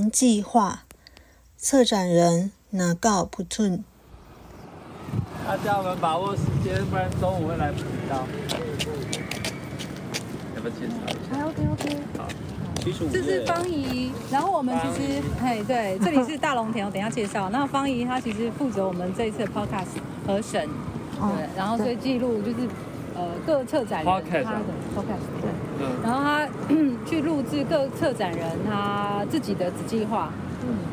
原计划，策展人拿告普顿。大家我们把握时间，不然中午会来不及到。要不要介绍一下？还 OK OK。好，七十五这是方怡，然后我们其实，嘿，对，这里是大龙田，我等一下介绍。那方怡她其实负责我们这一次的 podcast 和审，对，然后所以记录就是呃各策展人他的 podcast，对，嗯，然后他去录制各策展人他自己的子计划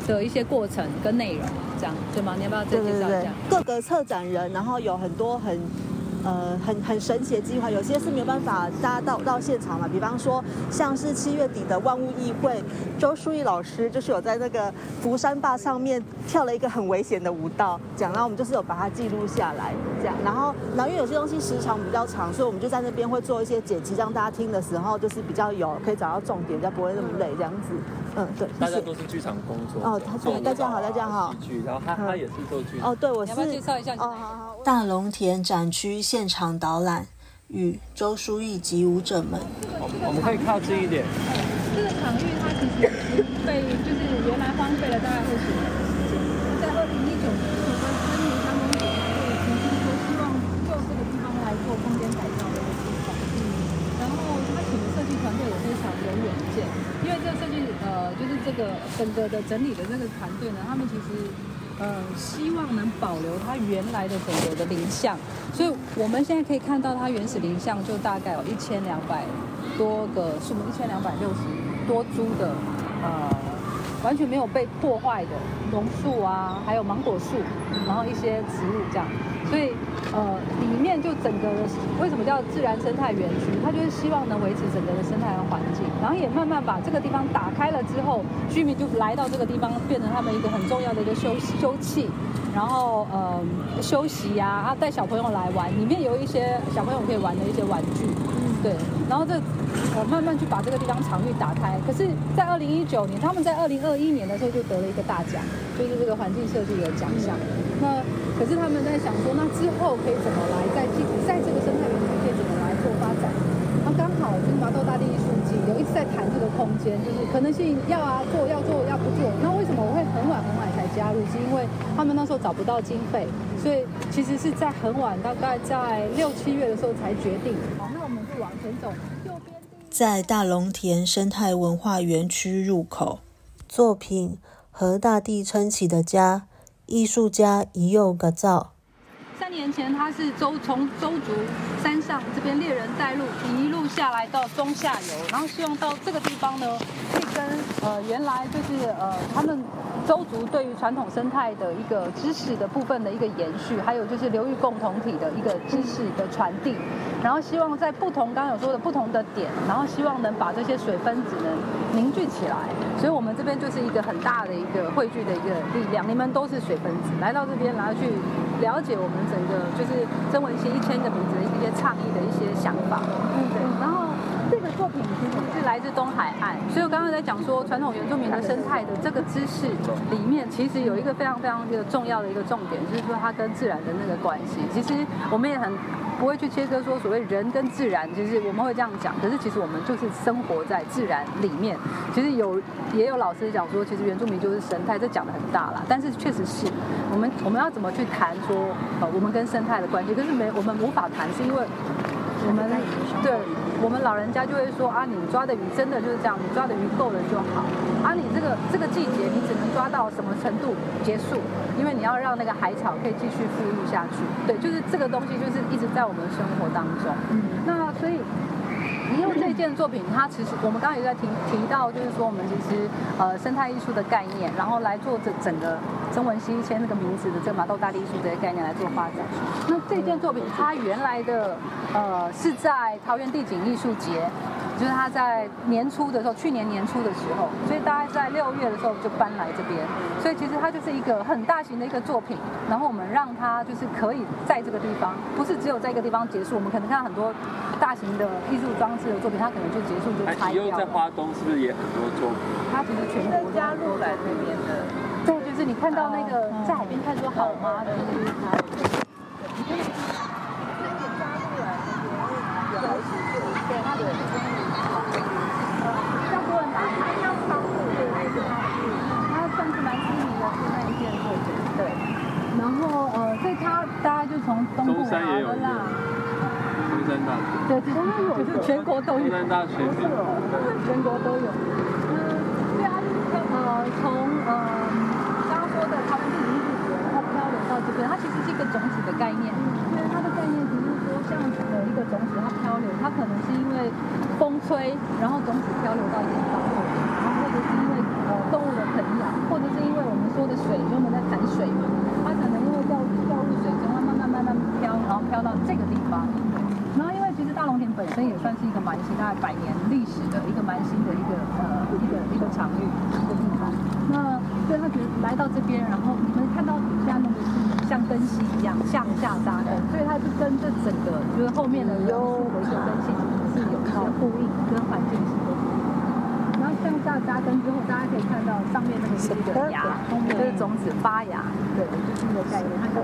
的一些过程跟内容，这样对吗？你要不要再介绍一下？，各个策展人，然后有很多很。呃，很很神奇的计划，有些是没有办法大家到到现场嘛。比方说，像是七月底的万物议会，周淑怡老师就是有在那个福山坝上面跳了一个很危险的舞蹈，这样，然后我们就是有把它记录下来，这样。然后，然后因为有些东西时长比较长，所以我们就在那边会做一些剪辑，让大家听的时候就是比较有可以找到重点，比较不会那么累，这样子。嗯，对。大家都是剧场工作哦他做大家好大家好戏剧，然后他他也是做剧。哦，对，我是你要不要介绍一下你哦，好好。大龙田展区现场导览与周书义及舞者们。我们我们可以靠近一点。这个场域它其实已经被就是原来荒废了大概二十年的时间。在二零一九年的时候，跟森林参公所会提出说希望就这个地方来做空间改造的一个计划。嗯，然后他请的设计团队也非常有远见，因为这个设计呃就是这个整个的整理的那个团队呢，他们其实。呃，希望能保留它原来的整个的林相，所以我们现在可以看到它原始林相就大概有一千两百多个树木，一千两百六十多株的呃完全没有被破坏的榕树啊，还有芒果树，然后一些植物这样，所以呃里面就整个为什么叫自然生态园区？它就是希望能维持整个的生态和环境，然后也慢慢把这个地方打开了之后，居民就来到这个地方，变成他们一个很重要的一个休息休憩。然后呃休息呀、啊，带小朋友来玩，里面有一些小朋友可以玩的一些玩具，对。然后这呃慢慢去把这个地方场域打开。可是，在二零一九年，他们在二零二一年的时候就得了一个大奖，就是这个环境设计的奖项。那可是他们在想说，那之后可以怎么来在继在这个生态园区可以怎么来做发展？然后刚好就是麻豆大地艺术季有一直在谈这个空间，就是可能性要啊做要做要不做。那为什么我会很晚很晚才加入？是因为他们那时候找不到经费，所以其实是在很晚，大概在六七月的时候才决定。在大龙田生态文化园区入口，作品和大地撑起的家，艺术家一佑改造。三年前，他是周从周族山上这边猎人带路，一路下来到中下游，然后希望到这个地方呢，可以跟呃原来就是呃他们周族对于传统生态的一个知识的部分的一个延续，还有就是流域共同体的一个知识的传递，然后希望在不同刚刚有说的不同的点，然后希望能把这些水分子呢凝聚起来，所以我们这边就是一个很大的一个汇聚的一个力量，你们都是水分子，来到这边然后去了解我们整个就是曾文熙一千个名字的一些倡议的一些想法，嗯，对，然后。这个作品其实是来自东海岸，所以我刚刚在讲说传统原住民的生态的这个知识里面，其实有一个非常非常一个重要的一个重点，就是说它跟自然的那个关系。其实我们也很不会去切割说所谓人跟自然，其实我们会这样讲，可是其实我们就是生活在自然里面。其实有也有老师讲说，其实原住民就是生态，这讲的很大了，但是确实是我们我们要怎么去谈说呃我们跟生态的关系，可是没我们无法谈，是因为我们对我们老人家就会说啊，你抓的鱼真的就是这样，你抓的鱼够了就好。啊，你这个这个季节你只能抓到什么程度结束，因为你要让那个海草可以继续富裕下去。对，就是这个东西就是一直在我们生活当中。嗯，那所以。因为这件作品，它其实我们刚刚也在提提到，就是说我们其实呃生态艺术的概念，然后来做这整个曾文熙签这个名字的这个马豆大地艺术这些概念来做发展。那这件作品它原来的呃是在桃园地景艺术节，就是他在年初的时候，去年年初的时候，所以大概在六月的时候就搬来这边，所以其实它就是一个很大型的一个作品，然后我们让它就是可以在这个地方，不是只有在一个地方结束，我们可能看到很多大型的艺术装置的作品，它可能就结束就那拆吉佑在掉了。花东是不是也很多作品？它其实全国都加入来这边的，对，就是你看到那个在海边看说好吗？就是它。对，它的比较多人打卡，要帮助对，是它的从东部中山也有一个来的啦。中山大学，对对，就是全国都有中。山大学全国都有。嗯，对啊，就是呃，从呃刚刚说的他们是离祖国，然后漂流到这边，它其实是一个种子的概念。因为它的概念只是说，像呃一个种子它漂流，它可能是因为风吹，然后种子漂流到一个地方，然后或者是因为呃动物的啃咬，或者是因为我们说的水，因为我们在谈水嘛，它可能因为掉掉入水中，它慢慢慢慢飘，然后飘到这个地方。然后因为其实大那也算是一个蛮新，大概百年历史的一个蛮新的一个呃一个一个场域一个地方。那所以他觉得来到这边，然后你们看到底下那个是像灯芯一样向下扎根，所以它是跟这整个就是后面的榕树的一个根系是有一些呼应跟环境是有呼应。然后向下扎根之后，大家可以看到上面那个是一个芽，就是种子发芽，对，就是一个概念。它就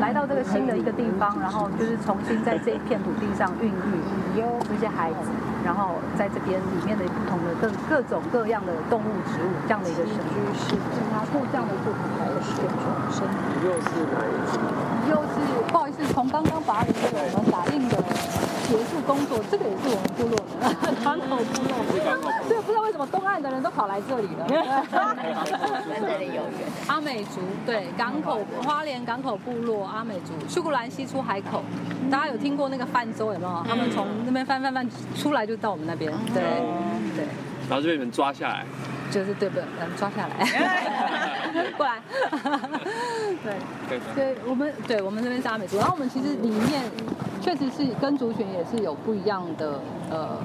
来到这个新的一个地方，然后就是重新在这一片土地上孕育这些孩子，然后在这边里面的不同的各各种各样的动物、植物这样的一个生居是，它做这样的作品才有这种生又是哪一集？又是不好意思，从刚刚把里面我们打印的结束工作，这个也是我们部落的港口部落。对，不知道为什么东岸的人都跑来这里了。跟这里有缘。阿美族对港口花莲港口部落阿美族，苏古兰西出海口，大家有听过那个泛舟有没有？他们从那边翻翻翻出来就到我们那边，对对。然后就被你们抓下来，就是对不对？嗯，抓下来，过来。对，对我们，对我们这边是阿美族，然后我们其实里面确实是跟族群也是有不一样的呃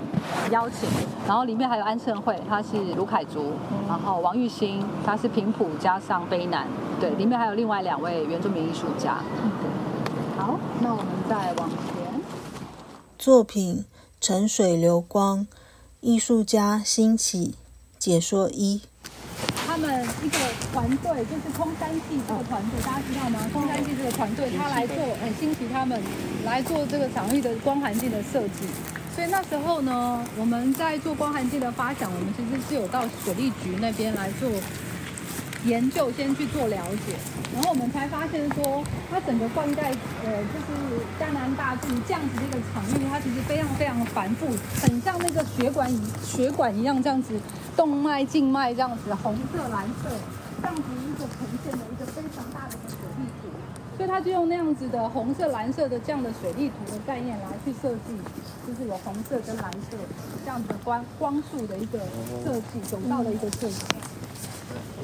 邀请，然后里面还有安盛会，他是卢凯族，然后王玉兴他是平埔加上卑南，对，里面还有另外两位原住民艺术家。对，好，那我们再往前。作品《沉水流光》，艺术家兴起，解说一。他们一个团队就是空山系这个团队，大家知道吗？空山系这个团队，他来做很新奇，他们来做这个场域的光环境的设计。所以那时候呢，我们在做光环境的发想，我们其实是有到水利局那边来做研究，先去做了解，然后我们才发现说，它整个灌溉，呃，就是江南大圳这样子的一个场域，它其实非常非常繁复，很像那个血管一血管一样这样子，动脉、静脉这样子，红色、蓝色，这样子一个呈现的一个非常大的一个水利图。所以他就用那样子的红色、蓝色的这样的水利图的概念来去设计，就是有红色跟蓝色这样子的光光束的一个设计，走道的一个设计。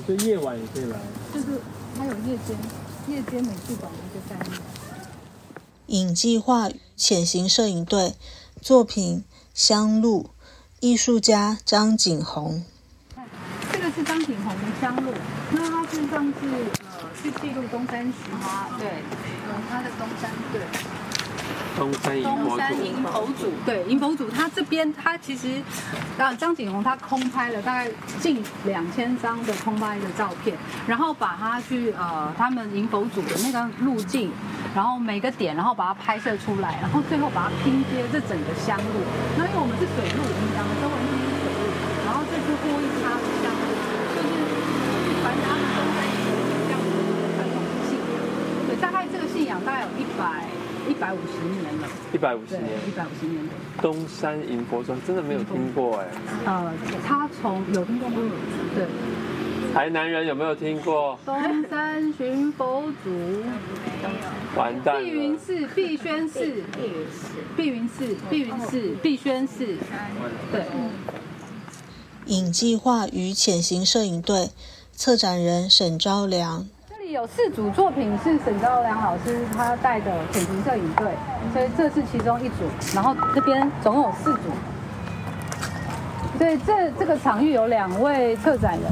所以夜晚也可以来。就是它有夜间夜间美术馆的一个概念。影计划潜行摄影队作品《香露》，艺术家张景宏。这个是张景宏的香露，那他是上是呃去记录东山石花，对，嗯，他的东山对。东山营东国主，山营佛祖，对，银佛祖，他这边他其实，啊，张景宏他空拍了大概近两千张的空拍的照片，然后把它去呃他们银佛祖的那个路径，然后每个点，然后把它拍摄出来，然后最后把它拼接这整个香路。那因为我们是水路，我们讲的中文是水路，然后这是呼应它的香路，就是去传达东山营佛祖这样子的一个信仰。对，大概这个信仰大概有一百一百五十年了。一百五十，年。一百五十年的。东山迎佛庄真的没有听过哎，呃，他从有听过吗？对，台南人有没有听过？东山寻佛祖，完蛋碧云了，寺、碧轩寺、碧云寺、碧云寺、碧轩寺，对，影计划与潜行摄影队策展人沈昭良。有四组作品是沈兆良老师他带的潜行摄影队，所以这是其中一组，然后这边总共有四组。对，这这个场域有两位策展人，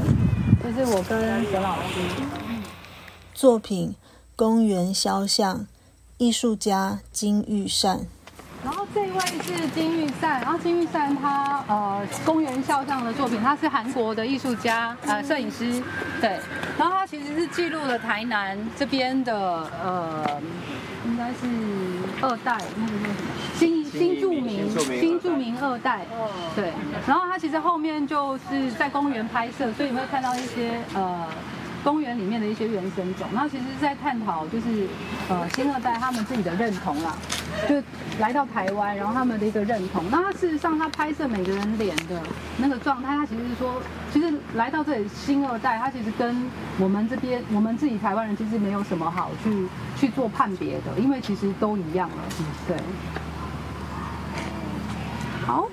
就是我跟沈老师。作品《公园肖像》，艺术家金玉善。然后这一位是金玉善，然后金玉善他呃公园肖像的作品，他是韩国的艺术家呃摄影师，对，然后他其实是记录了台南这边的呃应该是二代那个叫什么新新著名新著名二代，对，然后他其实后面就是在公园拍摄，所以你会看到一些呃公园里面的一些原生种。那其实是在探讨就是呃新二代他们自己的认同啦，就来到台湾，然后他们的一个认同。那他事实上他拍摄每个人脸的那个状态，他其实是说，其实来到这里新二代，他其实跟我们这边我们自己台湾人其实没有什么好去去做判别的，因为其实都一样了，对。好，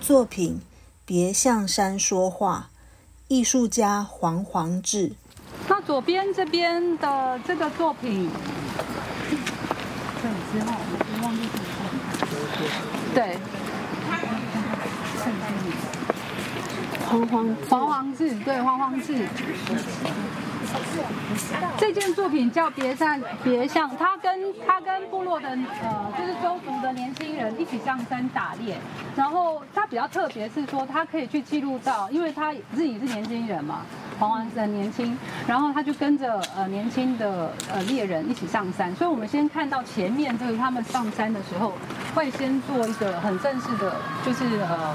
作品《别向山说话》，艺术家黄黄志。那左边这边的这个作品，对，之后我忘记什么。对，黄黄黄黄字，对，黄黄志。这件作品叫《别向别向》，他跟他跟部落的呃，就是周族的年轻人一起上山打猎。然后他比较特别是说，他可以去记录到，因为他自己是年轻人嘛，黄王子很年轻，然后他就跟着呃年轻的呃猎人一起上山。所以我们先看到前面这个他们上山的时候，会先做一个很正式的，就是呃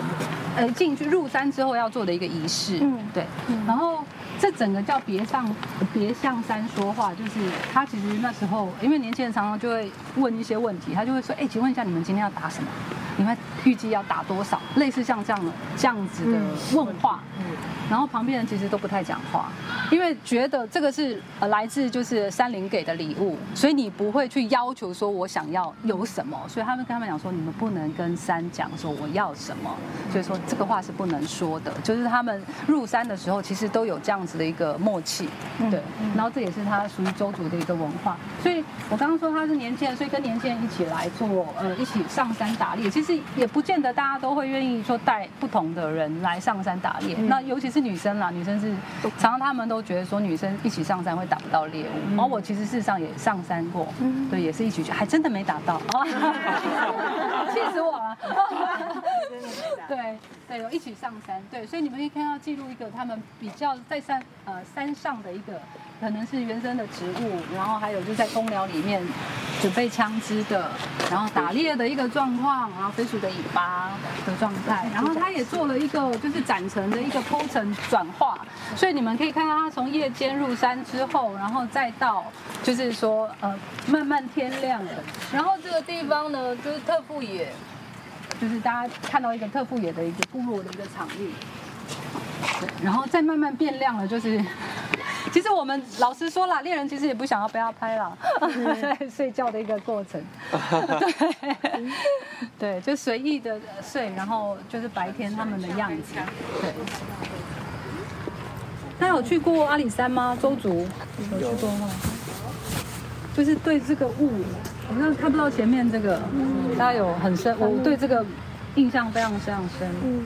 呃进去入山之后要做的一个仪式。嗯，对，然后。这整个叫别上别向山说话，就是他其实那时候，因为年轻人常常就会问一些问题，他就会说：“哎，请问一下，你们今天要打什么？你们预计要打多少？”类似像这样的这样子的问话。然后旁边人其实都不太讲话，因为觉得这个是呃来自就是山林给的礼物，所以你不会去要求说我想要有什么，所以他们跟他们讲说，你们不能跟山讲说我要什么，所以说这个话是不能说的。就是他们入山的时候，其实都有这样子的一个默契，对。然后这也是他属于周族的一个文化。所以我刚刚说他是年轻人，所以跟年轻人一起来做呃一起上山打猎，其实也不见得大家都会愿意说带不同的人来上山打猎。那尤其是。女生啦，女生是常常他们都觉得说女生一起上山会打不到猎物，然后我其实事实上也上山过，对，也是一起去，还真的没打到，气死我了。对对，有一起上山，对，所以你们可以看到记录一个他们比较在山呃山上的一个。可能是原生的植物，然后还有就在公寮里面准备枪支的，然后打猎的一个状况，然后飞鼠的尾巴的状态，然后他也做了一个就是展成的一个铺层转化，所以你们可以看到他从夜间入山之后，然后再到就是说呃慢慢天亮了，然后这个地方呢就是特富野，就是大家看到一个特富野的一个部落的一个场域，对，然后再慢慢变亮了就是。其实我们老实说了，猎人其实也不想要被他拍了，睡觉的一个过程。对，对，就随意的睡，然后就是白天他们的样子。对。那有去过阿里山吗？周族有去过吗？就是对这个雾，好像看不到前面这个，大家有很深，我对这个印象非常非常深。嗯。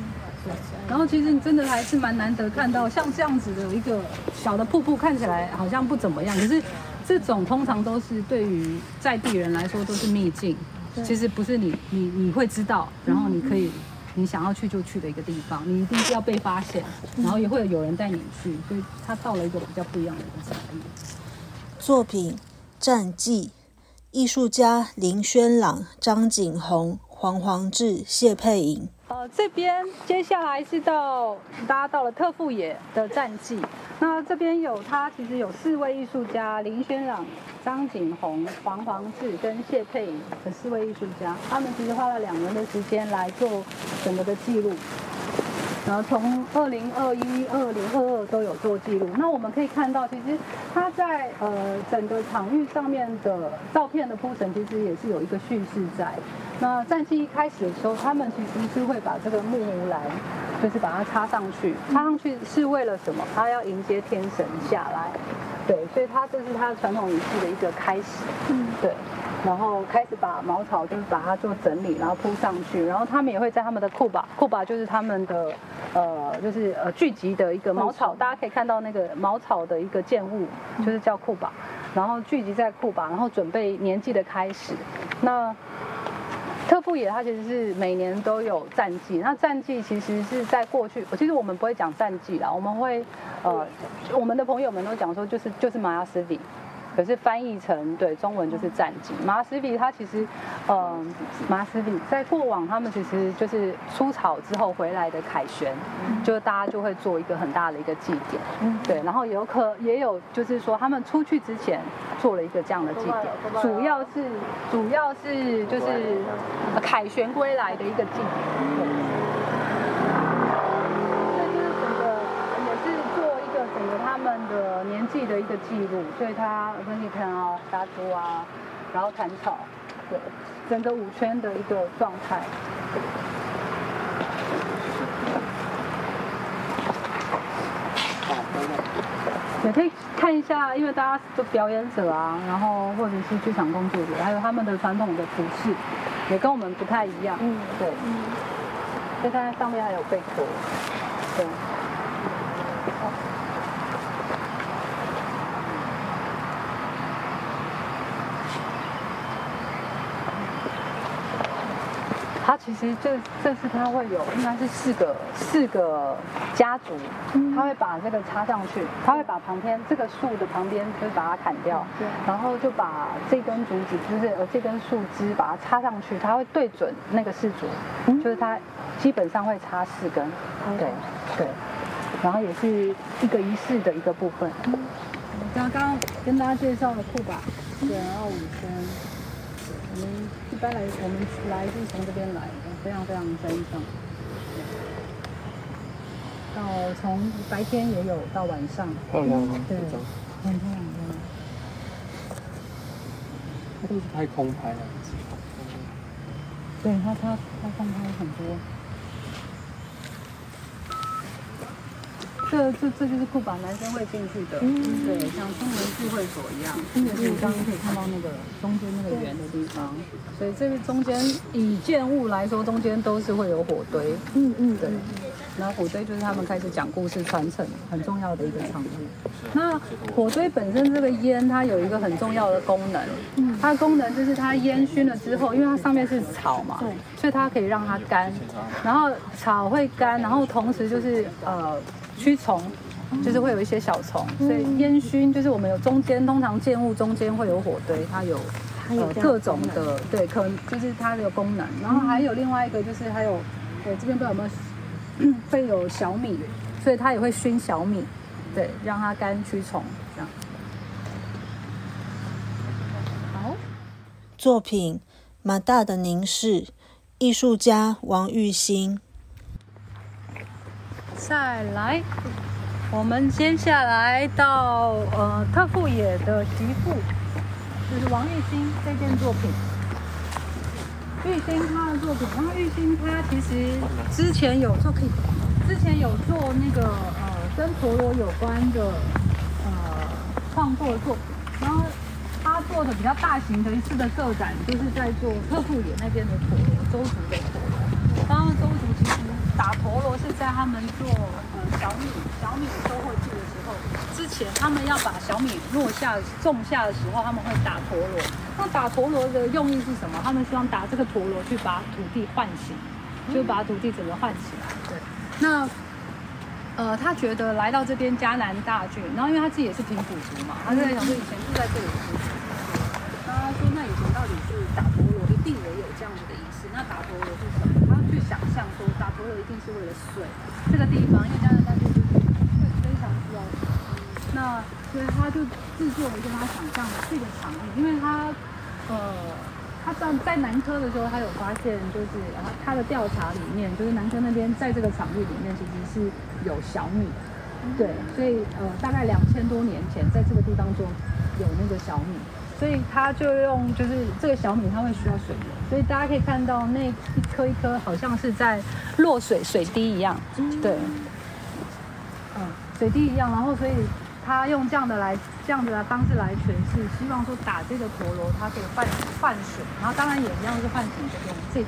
然后其实真的还是蛮难得看到像这样子的一个小的瀑布，看起来好像不怎么样，可是这种通常都是对于在地人来说都是秘境，其实不是你你你会知道，然后你可以你想要去就去的一个地方，你一定是要被发现，然后也会有人带你去，所以他到了一个比较不一样的一个场域。作品《战记》，艺术家林轩朗、张景宏、黄黄志、谢佩颖。呃，这边接下来是到大家到了特富野的战绩。那这边有他其实有四位艺术家：林轩朗、张景宏、黄黄志跟谢佩颖的四位艺术家。他们其实花了两年的时间来做整个的记录。然后从二零二一、二零二二都有做记录。那我们可以看到，其实它在呃整个场域上面的照片的铺陈，其实也是有一个叙事在。那战绩一开始的时候，他们其实是会把这个木木兰，就是把它插上去。插上去是为了什么？他要迎接天神下来。对，所以他这是他传统仪式的一个开始。嗯，对。然后开始把茅草就是把它做整理，然后铺上去，然后他们也会在他们的库巴，库巴就是他们的呃就是呃聚集的一个茅草，大家可以看到那个茅草的一个建物，就是叫库巴，然后聚集在库巴，然后准备年祭的开始。那特富野它其实是每年都有战绩，那战绩其实是在过去，其实我们不会讲战绩啦，我们会呃我们的朋友们都讲说就是就是玛雅斯比。可是翻译成对中文就是战绩。马斯比他其实，嗯，马斯比在过往他们其实就是出草之后回来的凯旋，就大家就会做一个很大的一个祭典，对，然后有可也有就是说他们出去之前做了一个这样的祭典，主要是主要是就是呃凯旋归来的一个祭典。这就是整个也是做一个整个他们的年纪的一个记录，所以他可以看啊杀猪啊，然后砍草，对，整个五圈的一个状态。也可以看一下，因为大家都表演者啊，然后或者是剧场工作者，还有他们的传统的服饰，也跟我们不太一样。嗯，对。所以它上面还有贝壳，对。它其实这这次它会有应该是四个四个家族，他会把这个插上去，他会把旁边这个树的旁边就是把它砍掉，对然后就把这根竹子就是呃这根树枝把它插上去，它会对准那个氏族，就是它基本上会插四根，对对，然后也是一个仪式的一个部分。刚刚跟大家介绍了库吧，对，然后五根。我们一般来，我们来是从这边来。的，非常非常非常。到从白天也有，到晚上。漂亮吗？对，很漂亮的。它都是拍空拍啊。对他，他他空拍很多。这这这就是库巴男生会进去的，对，像中年聚会所一样，就是刚刚可以看到那个中间那个圆的地方，所以这个中间以建物来说，中间都是会有火堆，嗯嗯，对，然后火堆就是他们开始讲故事传承很重要的一个场域。那火堆本身这个烟，它有一个很重要的功能，嗯，它的功能就是它烟熏了之后，因为它上面是草嘛，对，所以它可以让它干，然后草会干，然后同时就是呃。驱虫就是会有一些小虫，所以烟熏就是我们有中间通常建物中间会有火堆，它有呃各种的对，可能就是它的功能。然后还有另外一个就是还有，对这边不知道有没有 会有小米，所以它也会熏小米，对，让它干驱虫这样。好，作品《马大的凝视》，艺术家王玉兴。再来，我们接下来到呃特富野的媳妇，就是王玉兴这件作品。玉兴他的作品，然后玉兴他其实之前有做，可以之前有做那个呃跟陀螺有关的呃创作作品，然后他做的比较大型的一次的个展，就是在做特富野那边的陀螺，周族的陀螺。刚刚周。打陀螺是在他们做呃小米小米收获季的时候，之前他们要把小米落下种下的时候，他们会打陀螺。那打陀螺的用意是什么？他们希望打这个陀螺去把土地唤醒，就把土地整个唤起来。对。那呃，他觉得来到这边迦南大郡，然后因为他自己也是平埔族嘛，他就在想说以前住在这里。那他说那以前到底是打陀螺一定也有这样子的仪式？那打陀螺是？想象说打陀螺一定是为了水这个地方，因为加拿大就是会非常需要水。那所以他就制作了一个他想象的这个场域，因为他呃他在在南科的时候，他有发现就是他的调查里面，就是南科那边在这个场域里面其实是有小米，对，所以呃大概两千多年前在这个地方就有那个小米。所以他就用，就是这个小米，它会需要水源，所以大家可以看到那一颗一颗好像是在落水水滴一样，对，嗯，水滴一样，然后所以他用这样的来这样子的方式来诠释，希望说打这个陀螺，它可以换换水，然后当然也一样是唤醒这边这片。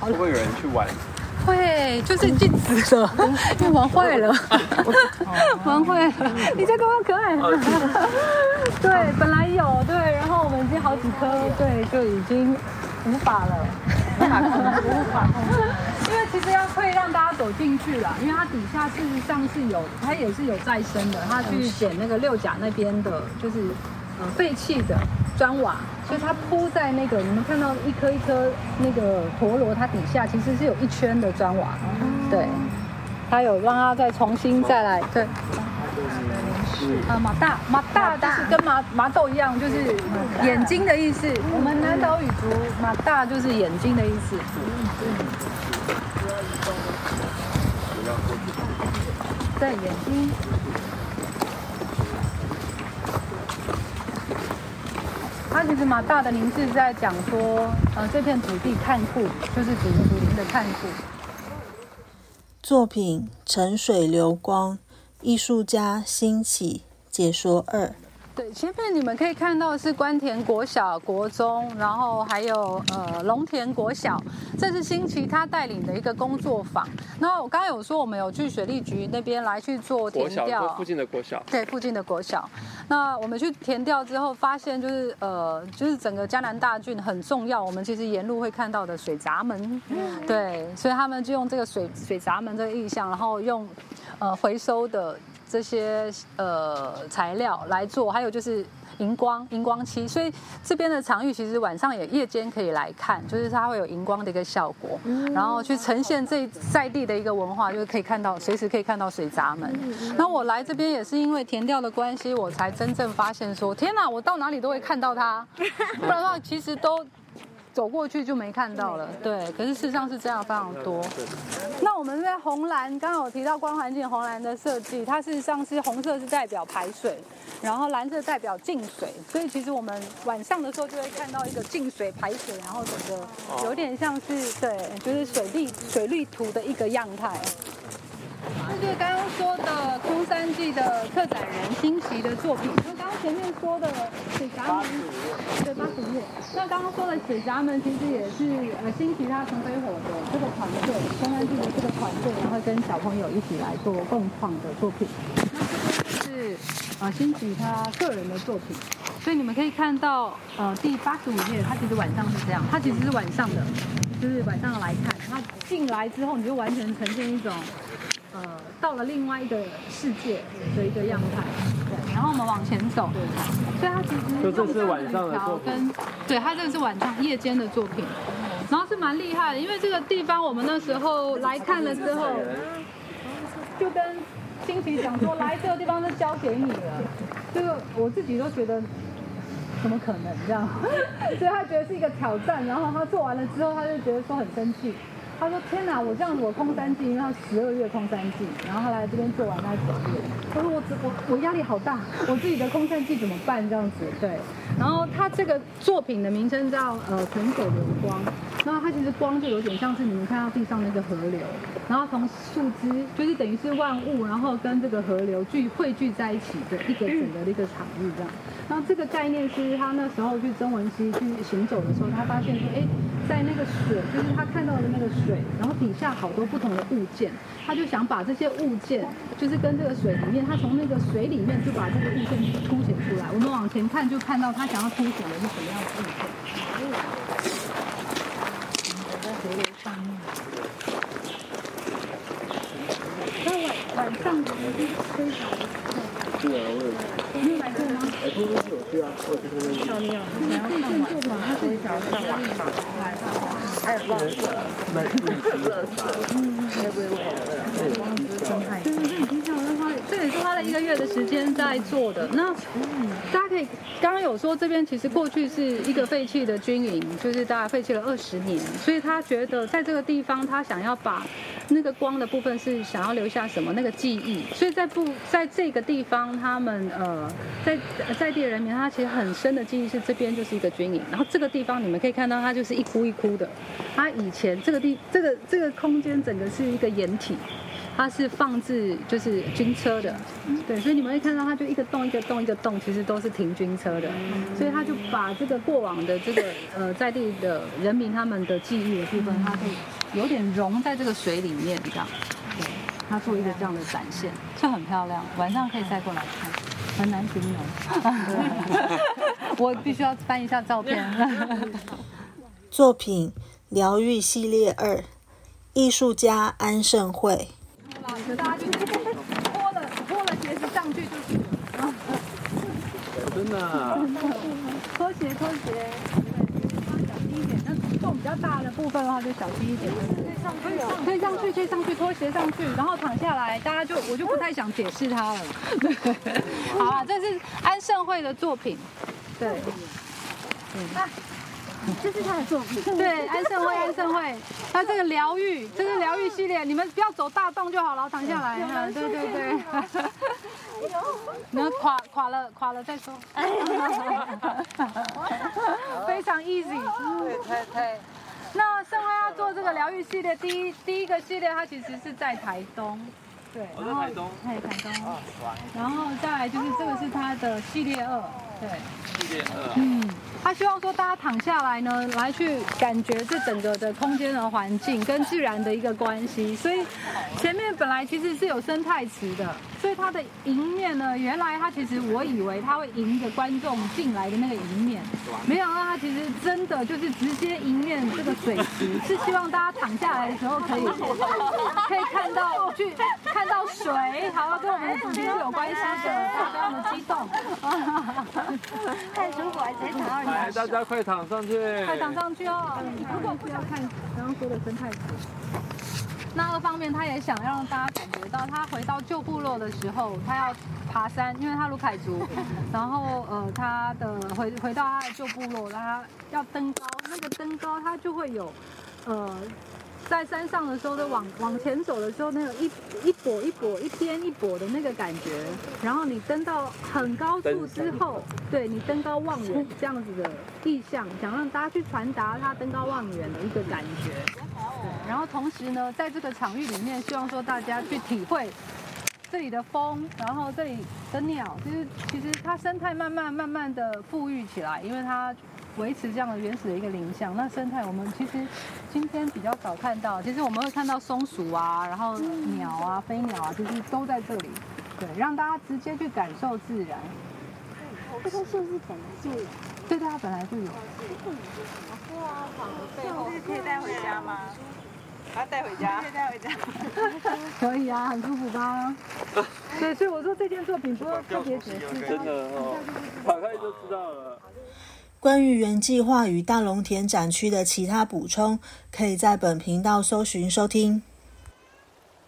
会不会有人去玩？会，就是禁止了，因为玩坏了，玩坏了。你这个好可爱。对，本来有对，然后我们已经好几颗，对，就已经无法了，无法控制，无法控制。因为其实实要会让大家走进去了，因为它底下事实上是有，它也是有再生的，它去捡那个六甲那边的，就是呃废弃的砖瓦，所以它铺在那个你们看到一颗一颗那个陀螺，它底下其实是有一圈的砖瓦，对，它有让它再重新再来，对。啊，马大，马大就是跟麻麻豆一样，就是眼睛的意思。我们南岛语族马大就是眼睛的意思。在，眼睛。它其实蛮大的名字在讲说，呃，这片土地看库，就是祖祖灵的看库。作品《沉水流光》。艺术家兴起解说二。对，前面你们可以看到是关田国小、国中，然后还有呃龙田国小，这是新奇他带领的一个工作坊。那我刚刚有说我们有去水利局那边来去做填调，附近的国小，对，附近的国小。那我们去填调之后，发现就是呃，就是整个江南大郡很重要，我们其实沿路会看到的水闸门，对，所以他们就用这个水水闸门这个意象，然后用呃回收的。这些呃材料来做，还有就是荧光荧光漆，所以这边的场域其实晚上也夜间可以来看，就是它会有荧光的一个效果，然后去呈现这在地的一个文化，就是可以看到随时可以看到水闸门。那我来这边也是因为填调的关系，我才真正发现说，天哪，我到哪里都会看到它，不然的话其实都。走过去就没看到了，对。可是事实上是这样非常多。那我们在红蓝，刚刚有提到光环境红蓝的设计，它事实上是红色是代表排水，然后蓝色代表进水，所以其实我们晚上的时候就会看到一个进水排水，然后整个有点像是对，就是水利水利图的一个样态。这就是刚刚说的空山记的策展人新奇的作品。前面说的水闸门，对，八十五页。那刚刚说的水闸门，其实也是呃新奇他陈飞火的这个团队，空山记的这个团队，然后跟小朋友一起来做共创的作品。那这边是呃新奇他个人的作品，所以你们可以看到呃第八十五页，它其实晚上是这样，它其实是晚上的，就是晚上来看，它进来之后你就完全呈现一种。呃，到了另外一个世界的一个样态，对，然后我们往前走，所以它其实就这是晚上的作品，对，它这个是晚上夜间的作品，然后是蛮厉害的，因为这个地方我们那时候来看了之后，就跟新奇讲说，来这个地方是交给你了，这个我自己都觉得怎么可能这样，所以他觉得是一个挑战，然后他做完了之后，他就觉得说很生气。他说：“天哪，我这样我空三季，因为他十二月空三季，然后他来这边做完他九他说我我我压力好大，我自己的空三季怎么办？这样子对。然后他这个作品的名称叫呃纯手流光，那它其实光就有点像是你们看到地上那个河流，然后从树枝就是等于是万物，然后跟这个河流聚汇聚在一起的一个整个的一个场域这样。然后这个概念是他那时候去曾文溪去行走的时候，他发现说，哎，在那个水，就是他看到的那个。水，然后底下好多不同的物件，他就想把这些物件，就是跟这个水里面，他从那个水里面就把这个物件凸显出来。我们往前看，就看到他想要凸显的是什么样的物件。在河流上面。那晚晚上非常的漂亮。对啊，我有。你有来过吗？来过是有去啊，我去那边。漂亮，你要看晚上，他非常上。晚上。来。还有那个门色色，嗯，微微微的光之生态。对对对，你听讲他，这也是花了一个月的时间在做的。那大家可以刚刚有说，这边其实过去是一个废弃的军营，就是大概废弃了二十年，所以他觉得在这个地方，他想要把那个光的部分是想要留下什么那个记忆，所以在不在这个地方，他们呃在在地人民他其实很深的记忆是这边就是一个军营，然后这个地方你们可以看到它就是一窟一窟的。它以前这个地这个这个空间整个是一个掩体，它是放置就是军车的，对，所以你们会看到它就一个洞一个洞一个洞，其实都是停军车的，所以他就把这个过往的这个呃在地的人民他们的记忆的部分，它会有点融在这个水里面这样，对，他做一个这样的展现，就很漂亮，晚上可以再过来看，很难形容，我必须要翻一下照片。作品《疗愈系列二》，艺术家安盛惠。大家就脱了脱了鞋子上去就是了。真的啊，拖鞋拖鞋，对，小心一点。那洞比较大的部分的话，就小心一点。可以上去，可以上去，可以上去，拖鞋上去，然后躺下来，大家就我就不太想解释它了。对，好啊，这是安盛会的作品，对。这是他的作品。对，安盛惠，安盛惠，他这个疗愈，这是疗愈系列，你们不要走大洞就好了，躺下来。嗯对对对。然后 垮垮了，垮了再说。非常 easy。对，太太那盛惠要做这个疗愈系列，第一第一个系列它其实是在台东。对，我在台东对，台东。然后再来就是这个是它的系列二，对。系列二啊，嗯，他希望说大家躺下来呢，来去感觉这整个的空间的环境跟自然的一个关系。所以前面本来其实是有生态池的，所以它的迎面呢，原来它其实我以为它会迎着观众进来的那个迎面，没想到它其实真的就是直接迎面这个水池，是希望大家躺下来的时候可以 可以看到去看到水，好跟我们的主题是有关系的，大家不要那么激动。太舒服，还直接躺到来，大家快躺上去，快躺上去哦！如果不要看刚刚说的生态图，那二方面他也想让大家感觉到，他回到旧部落的时候，他要爬山，因为他卢凯族，然后呃他的回回到他的旧部落，他要登高，那个登高他就会有呃。在山上的时候，的往往前走的时候，那个一一跛一跛、一颠一跛的那个感觉，然后你登到很高处之后，对你登高望远这样子的意象，想让大家去传达他登高望远的一个感觉。然后同时呢，在这个场域里面，希望说大家去体会这里的风，然后这里的鸟，就是其实它生态慢慢慢慢的富裕起来，因为它维持这样的原始的一个林相。那生态我们其实今天比较少看到，其实我们会看到松鼠啊，然后鸟啊、飞鸟啊，其实都在这里。对，让大家直接去感受自然。这个树是本来就有，对，它本来就有。可以带回家吗？要带回家？可以带回家。可以啊，很舒服吧？对，所以我说这件作品不用特别解释。真的哦，打开就知道了。关于原计划与大龙田展区的其他补充，可以在本频道搜寻收听。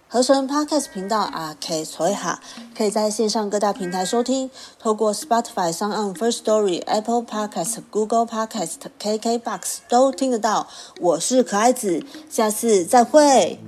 合成 Podcast 频道啊，K 所以哈，可以在线上各大平台收听，透过 Spotify、s o n First Story、Apple Podcast、Google Podcast、KKBox 都听得到。我是可爱子，下次再会。